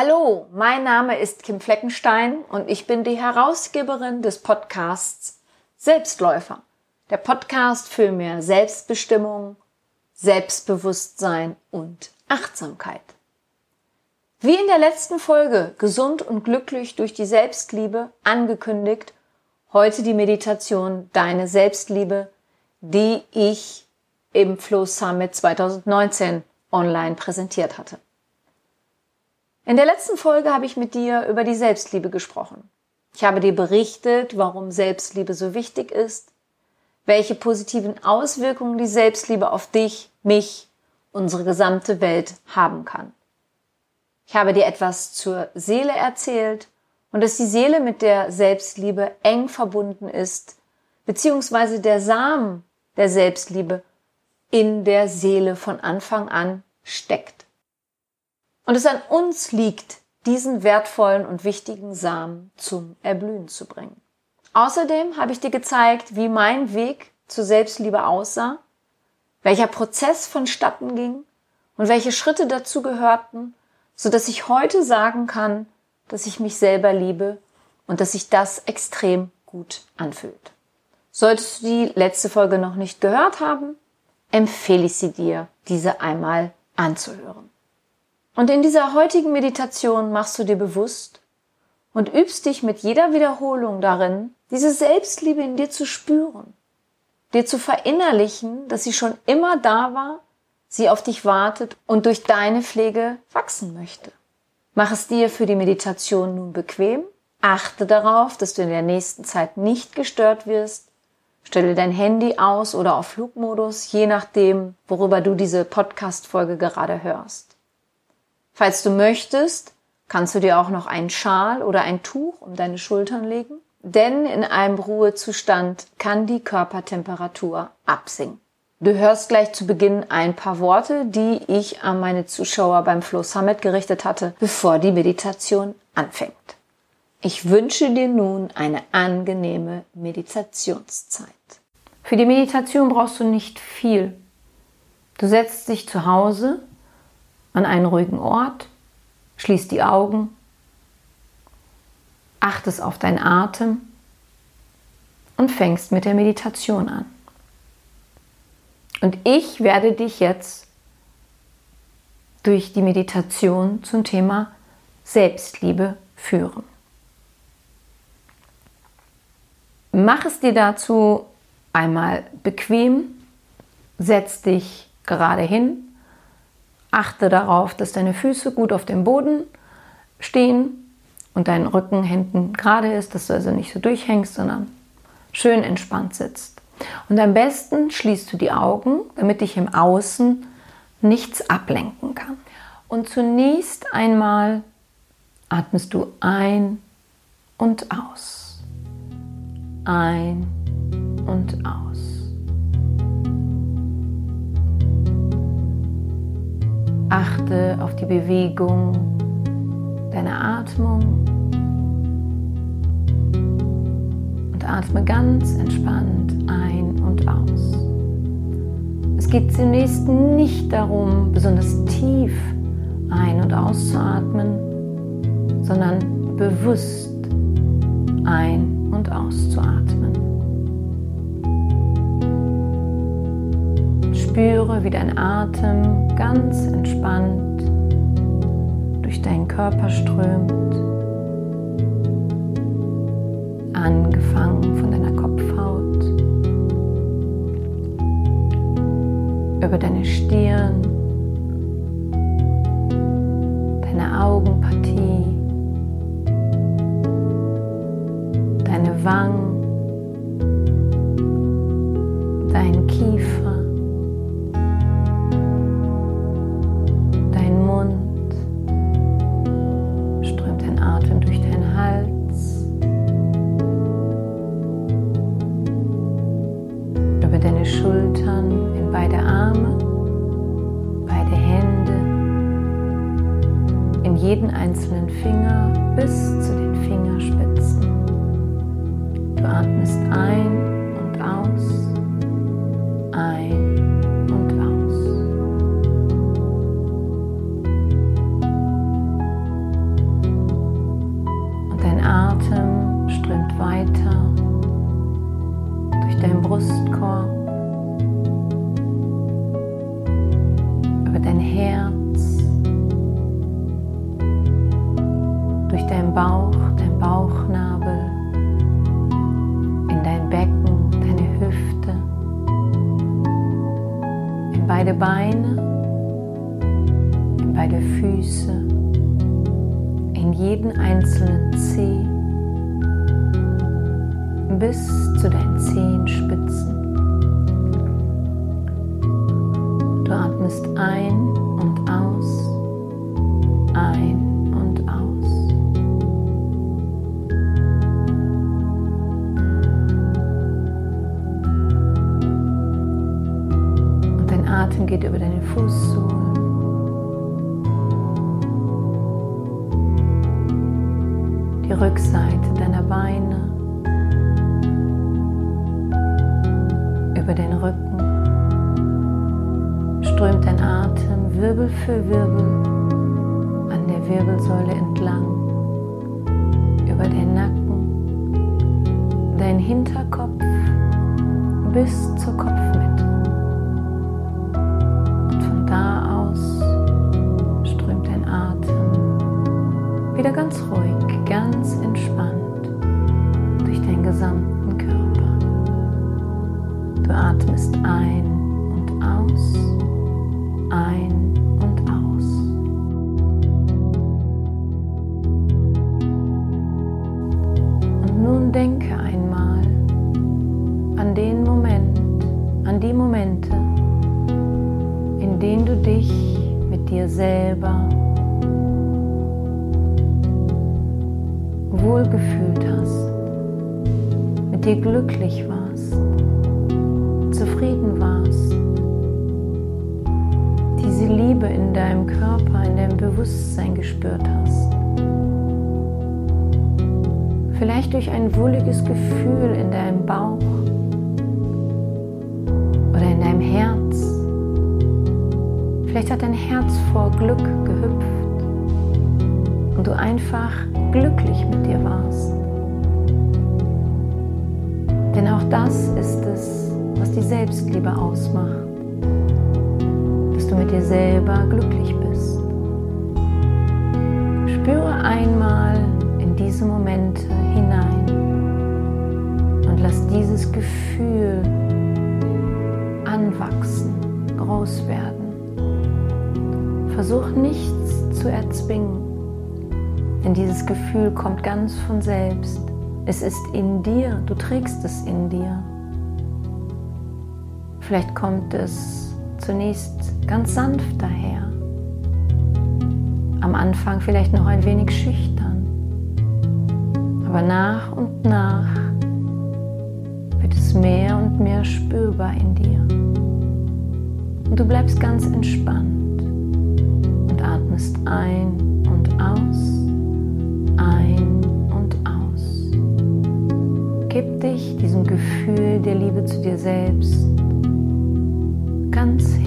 Hallo, mein Name ist Kim Fleckenstein und ich bin die Herausgeberin des Podcasts Selbstläufer. Der Podcast für mehr Selbstbestimmung, Selbstbewusstsein und Achtsamkeit. Wie in der letzten Folge Gesund und glücklich durch die Selbstliebe angekündigt, heute die Meditation Deine Selbstliebe, die ich im Flow Summit 2019 online präsentiert hatte. In der letzten Folge habe ich mit dir über die Selbstliebe gesprochen. Ich habe dir berichtet, warum Selbstliebe so wichtig ist, welche positiven Auswirkungen die Selbstliebe auf dich, mich, unsere gesamte Welt haben kann. Ich habe dir etwas zur Seele erzählt und dass die Seele mit der Selbstliebe eng verbunden ist, beziehungsweise der Samen der Selbstliebe in der Seele von Anfang an steckt und es an uns liegt, diesen wertvollen und wichtigen Samen zum Erblühen zu bringen. Außerdem habe ich dir gezeigt, wie mein Weg zur Selbstliebe aussah, welcher Prozess vonstatten ging und welche Schritte dazu gehörten, so dass ich heute sagen kann, dass ich mich selber liebe und dass sich das extrem gut anfühlt. Solltest du die letzte Folge noch nicht gehört haben, empfehle ich sie dir, diese einmal anzuhören. Und in dieser heutigen Meditation machst du dir bewusst und übst dich mit jeder Wiederholung darin, diese Selbstliebe in dir zu spüren, dir zu verinnerlichen, dass sie schon immer da war, sie auf dich wartet und durch deine Pflege wachsen möchte. Mach es dir für die Meditation nun bequem, achte darauf, dass du in der nächsten Zeit nicht gestört wirst, stelle dein Handy aus oder auf Flugmodus, je nachdem, worüber du diese Podcast-Folge gerade hörst. Falls du möchtest, kannst du dir auch noch einen Schal oder ein Tuch um deine Schultern legen, denn in einem Ruhezustand kann die Körpertemperatur absinken. Du hörst gleich zu Beginn ein paar Worte, die ich an meine Zuschauer beim Flow Summit gerichtet hatte, bevor die Meditation anfängt. Ich wünsche dir nun eine angenehme Meditationszeit. Für die Meditation brauchst du nicht viel. Du setzt dich zu Hause an einen ruhigen Ort, schließt die Augen, achtest auf deinen Atem und fängst mit der Meditation an. Und ich werde dich jetzt durch die Meditation zum Thema Selbstliebe führen. Mach es dir dazu einmal bequem, setz dich gerade hin Achte darauf, dass deine Füße gut auf dem Boden stehen und dein Rücken hinten gerade ist, dass du also nicht so durchhängst, sondern schön entspannt sitzt. Und am besten schließt du die Augen, damit dich im Außen nichts ablenken kann. Und zunächst einmal atmest du ein und aus. Ein und aus. Achte auf die Bewegung deiner Atmung und atme ganz entspannt ein und aus. Es geht zunächst nicht darum, besonders tief ein- und auszuatmen, sondern bewusst ein- und auszuatmen. Spüre, wie dein Atem ganz entspannt durch deinen Körper strömt, angefangen von deiner Kopfhaut, über deine Stirn, deine Augenpartie, deine Wangen, dein Kiefer. Über deine Schultern, in beide Arme, beide Hände, in jeden einzelnen Finger bis zu den Fingerspitzen. Du atmest ein und aus, ein und aus. Atem strömt weiter Brustkorb, über dein Herz, durch deinen Bauch, dein Bauchnabel, in dein Becken, deine Hüfte, in beide Beine, in beide Füße, in jeden einzelnen Zeh bis zu deinen Zehenspitzen. Du atmest ein und aus, ein und aus. Und dein Atem geht über deine Fußsohlen. Die Rückseite deiner Beine. Über den Rücken strömt dein Atem Wirbel für Wirbel an der Wirbelsäule entlang, über den Nacken, dein Hinterkopf bis zur Kopfmitte. Und von da aus strömt dein Atem wieder ganz ruhig, ganz entspannt durch deinen gesamten Körper. Du atmest ein und aus, ein und aus. Und nun denke einmal an den Moment, an die Momente, in denen du dich mit dir selber wohlgefühlt hast, mit dir glücklich warst zufrieden warst, diese Liebe in deinem Körper, in deinem Bewusstsein gespürt hast. Vielleicht durch ein wohliges Gefühl in deinem Bauch oder in deinem Herz. Vielleicht hat dein Herz vor Glück gehüpft und du einfach glücklich mit dir warst. Denn auch das ist es, was die Selbstliebe ausmacht, dass du mit dir selber glücklich bist. Spüre einmal in diese Momente hinein und lass dieses Gefühl anwachsen, groß werden. Versuch nichts zu erzwingen, denn dieses Gefühl kommt ganz von selbst. Es ist in dir, du trägst es in dir. Vielleicht kommt es zunächst ganz sanft daher. Am Anfang vielleicht noch ein wenig schüchtern. Aber nach und nach wird es mehr und mehr spürbar in dir. Und du bleibst ganz entspannt und atmest ein und aus, ein und aus. Gib dich diesem Gefühl der Liebe zu dir selbst ganz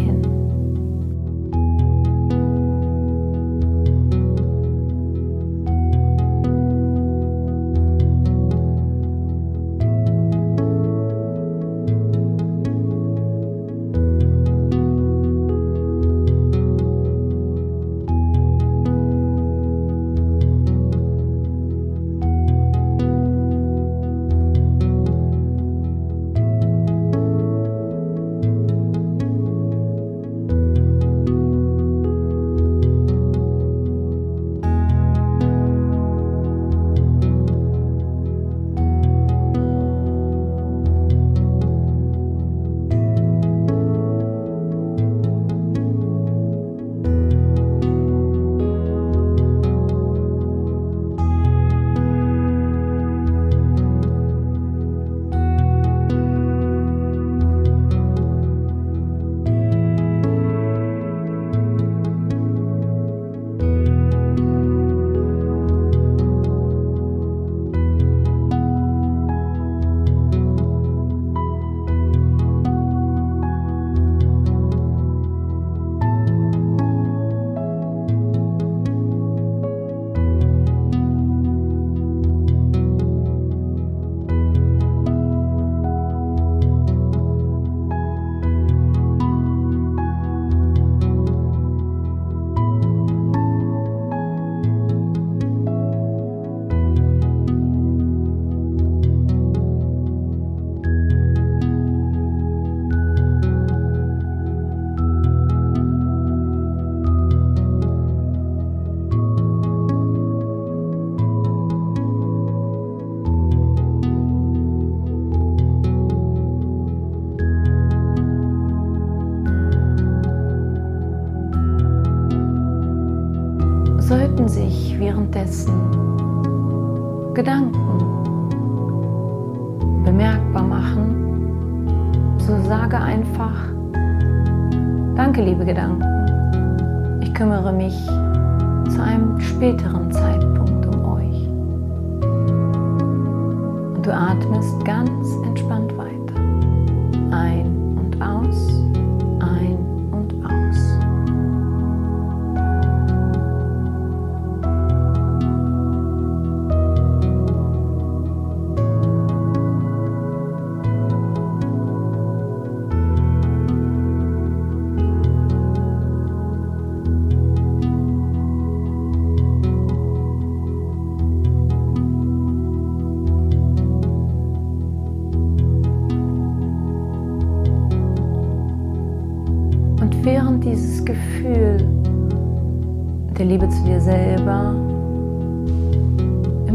du atmest ganz entspannt weiter.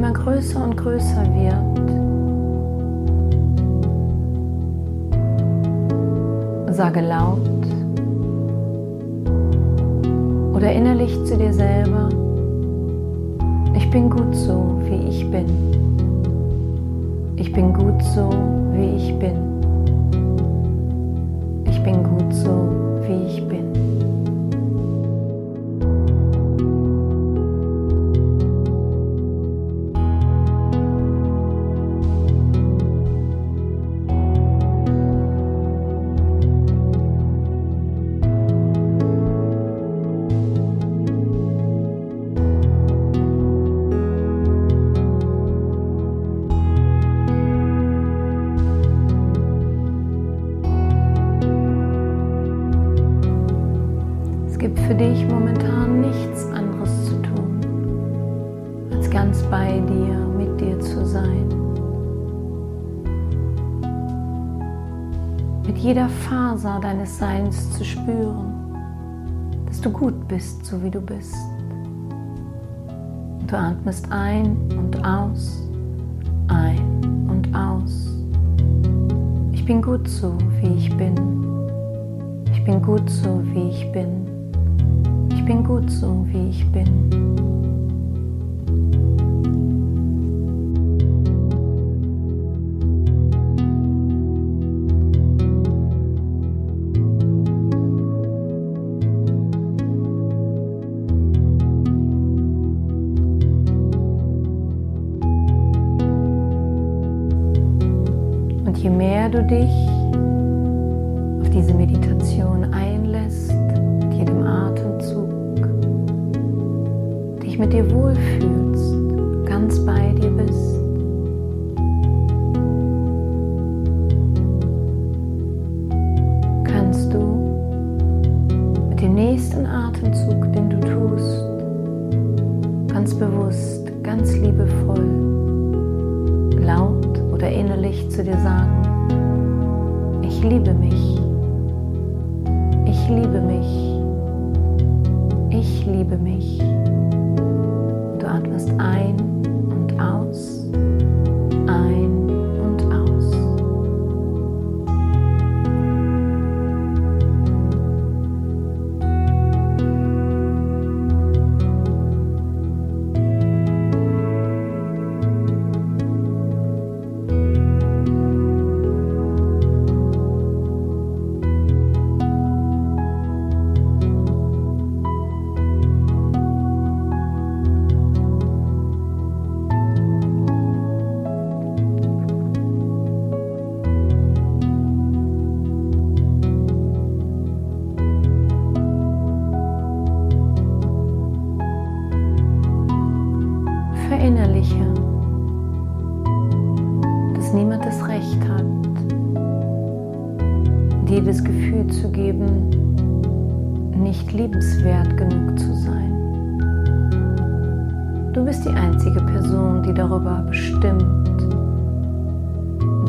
Immer größer und größer wird, sage laut oder innerlich zu dir selber, ich bin gut so, wie ich bin. Ich bin gut so, wie ich bin. Für dich momentan nichts anderes zu tun, als ganz bei dir, mit dir zu sein. Mit jeder Faser deines Seins zu spüren, dass du gut bist, so wie du bist. Du atmest ein und aus, ein und aus. Ich bin gut so, wie ich bin. Ich bin gut so, wie ich bin bin gut so, wie ich bin. Und je mehr du dich auf diese Meditation dich mit dir wohlfühlst, ganz bei dir bist. Kannst du mit dem nächsten Atemzug, den du tust, ganz bewusst, ganz liebevoll, laut oder innerlich zu dir sagen, ich liebe mich, ich liebe mich, ich liebe mich atmest ein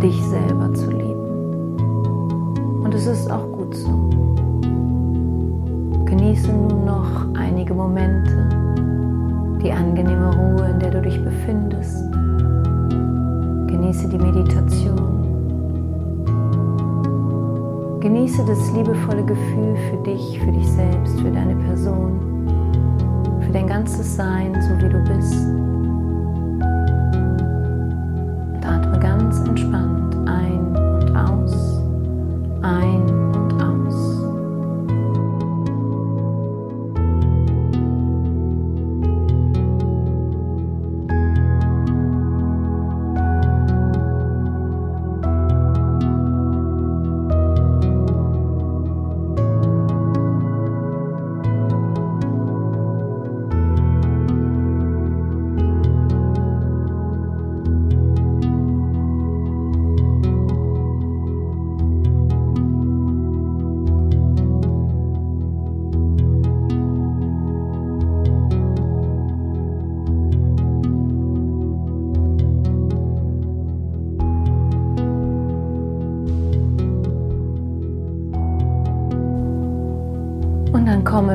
dich selber zu lieben. Und es ist auch gut so. Genieße nun noch einige Momente die angenehme Ruhe, in der du dich befindest. Genieße die Meditation. Genieße das liebevolle Gefühl für dich, für dich selbst, für deine Person, für dein ganzes Sein, so wie du bist. Ganz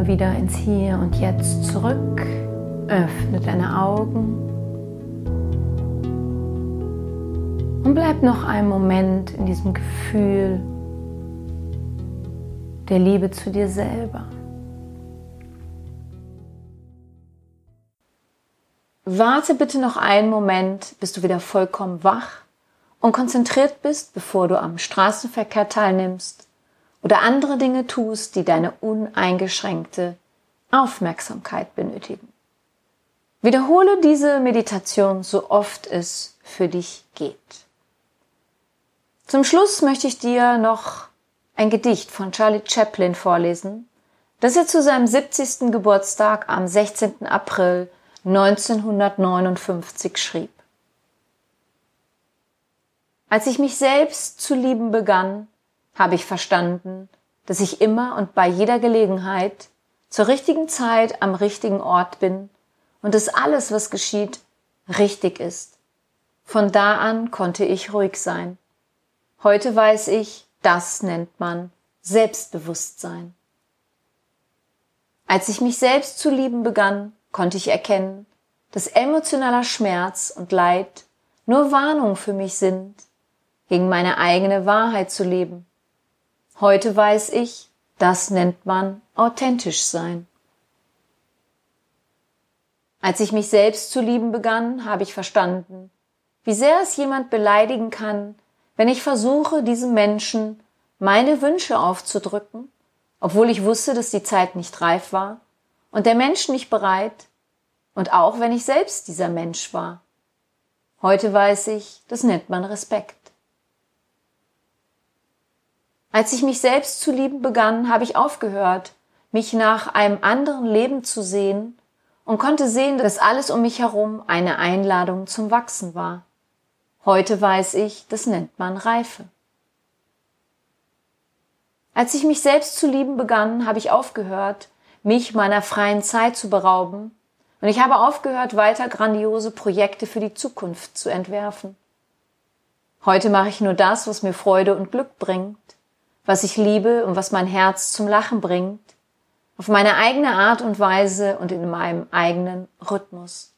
wieder ins Hier und Jetzt zurück. Öffne deine Augen. Und bleib noch einen Moment in diesem Gefühl der Liebe zu dir selber. Warte bitte noch einen Moment, bis du wieder vollkommen wach und konzentriert bist, bevor du am Straßenverkehr teilnimmst oder andere Dinge tust, die deine uneingeschränkte Aufmerksamkeit benötigen. Wiederhole diese Meditation so oft es für dich geht. Zum Schluss möchte ich dir noch ein Gedicht von Charlie Chaplin vorlesen, das er zu seinem 70. Geburtstag am 16. April 1959 schrieb. Als ich mich selbst zu lieben begann, habe ich verstanden, dass ich immer und bei jeder Gelegenheit zur richtigen Zeit am richtigen Ort bin und dass alles, was geschieht, richtig ist. Von da an konnte ich ruhig sein. Heute weiß ich, das nennt man Selbstbewusstsein. Als ich mich selbst zu lieben begann, konnte ich erkennen, dass emotionaler Schmerz und Leid nur Warnung für mich sind, gegen meine eigene Wahrheit zu leben. Heute weiß ich, das nennt man authentisch sein. Als ich mich selbst zu lieben begann, habe ich verstanden, wie sehr es jemand beleidigen kann, wenn ich versuche, diesem Menschen meine Wünsche aufzudrücken, obwohl ich wusste, dass die Zeit nicht reif war und der Mensch nicht bereit, und auch wenn ich selbst dieser Mensch war. Heute weiß ich, das nennt man Respekt. Als ich mich selbst zu lieben begann, habe ich aufgehört, mich nach einem anderen Leben zu sehen und konnte sehen, dass alles um mich herum eine Einladung zum Wachsen war. Heute weiß ich, das nennt man Reife. Als ich mich selbst zu lieben begann, habe ich aufgehört, mich meiner freien Zeit zu berauben, und ich habe aufgehört, weiter grandiose Projekte für die Zukunft zu entwerfen. Heute mache ich nur das, was mir Freude und Glück bringt, was ich liebe und was mein Herz zum Lachen bringt, auf meine eigene Art und Weise und in meinem eigenen Rhythmus.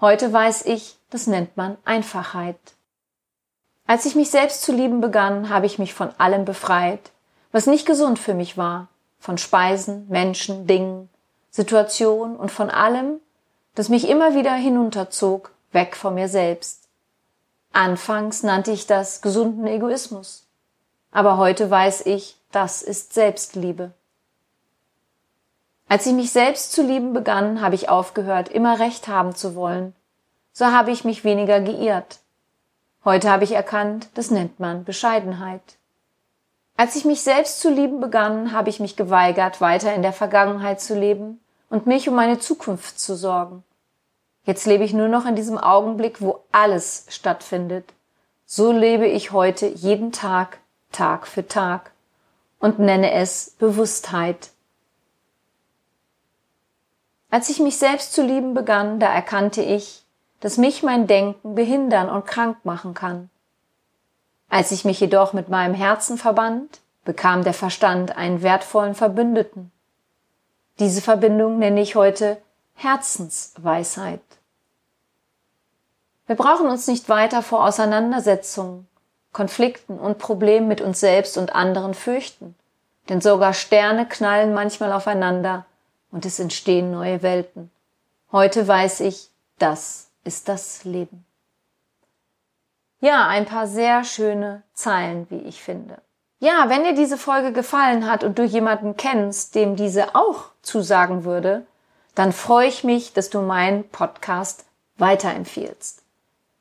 Heute weiß ich, das nennt man Einfachheit. Als ich mich selbst zu lieben begann, habe ich mich von allem befreit, was nicht gesund für mich war, von Speisen, Menschen, Dingen, Situationen und von allem, das mich immer wieder hinunterzog, weg von mir selbst. Anfangs nannte ich das gesunden Egoismus, aber heute weiß ich, das ist Selbstliebe. Als ich mich selbst zu lieben begann, habe ich aufgehört, immer Recht haben zu wollen. So habe ich mich weniger geirrt. Heute habe ich erkannt, das nennt man Bescheidenheit. Als ich mich selbst zu lieben begann, habe ich mich geweigert, weiter in der Vergangenheit zu leben und mich um meine Zukunft zu sorgen. Jetzt lebe ich nur noch in diesem Augenblick, wo alles stattfindet. So lebe ich heute jeden Tag, Tag für Tag und nenne es Bewusstheit. Als ich mich selbst zu lieben begann, da erkannte ich, dass mich mein Denken behindern und krank machen kann. Als ich mich jedoch mit meinem Herzen verband, bekam der Verstand einen wertvollen Verbündeten. Diese Verbindung nenne ich heute Herzensweisheit. Wir brauchen uns nicht weiter vor Auseinandersetzungen, Konflikten und Problemen mit uns selbst und anderen fürchten, denn sogar Sterne knallen manchmal aufeinander, und es entstehen neue Welten. Heute weiß ich, das ist das Leben. Ja, ein paar sehr schöne Zeilen, wie ich finde. Ja, wenn dir diese Folge gefallen hat und du jemanden kennst, dem diese auch zusagen würde, dann freue ich mich, dass du meinen Podcast weiterempfiehlst.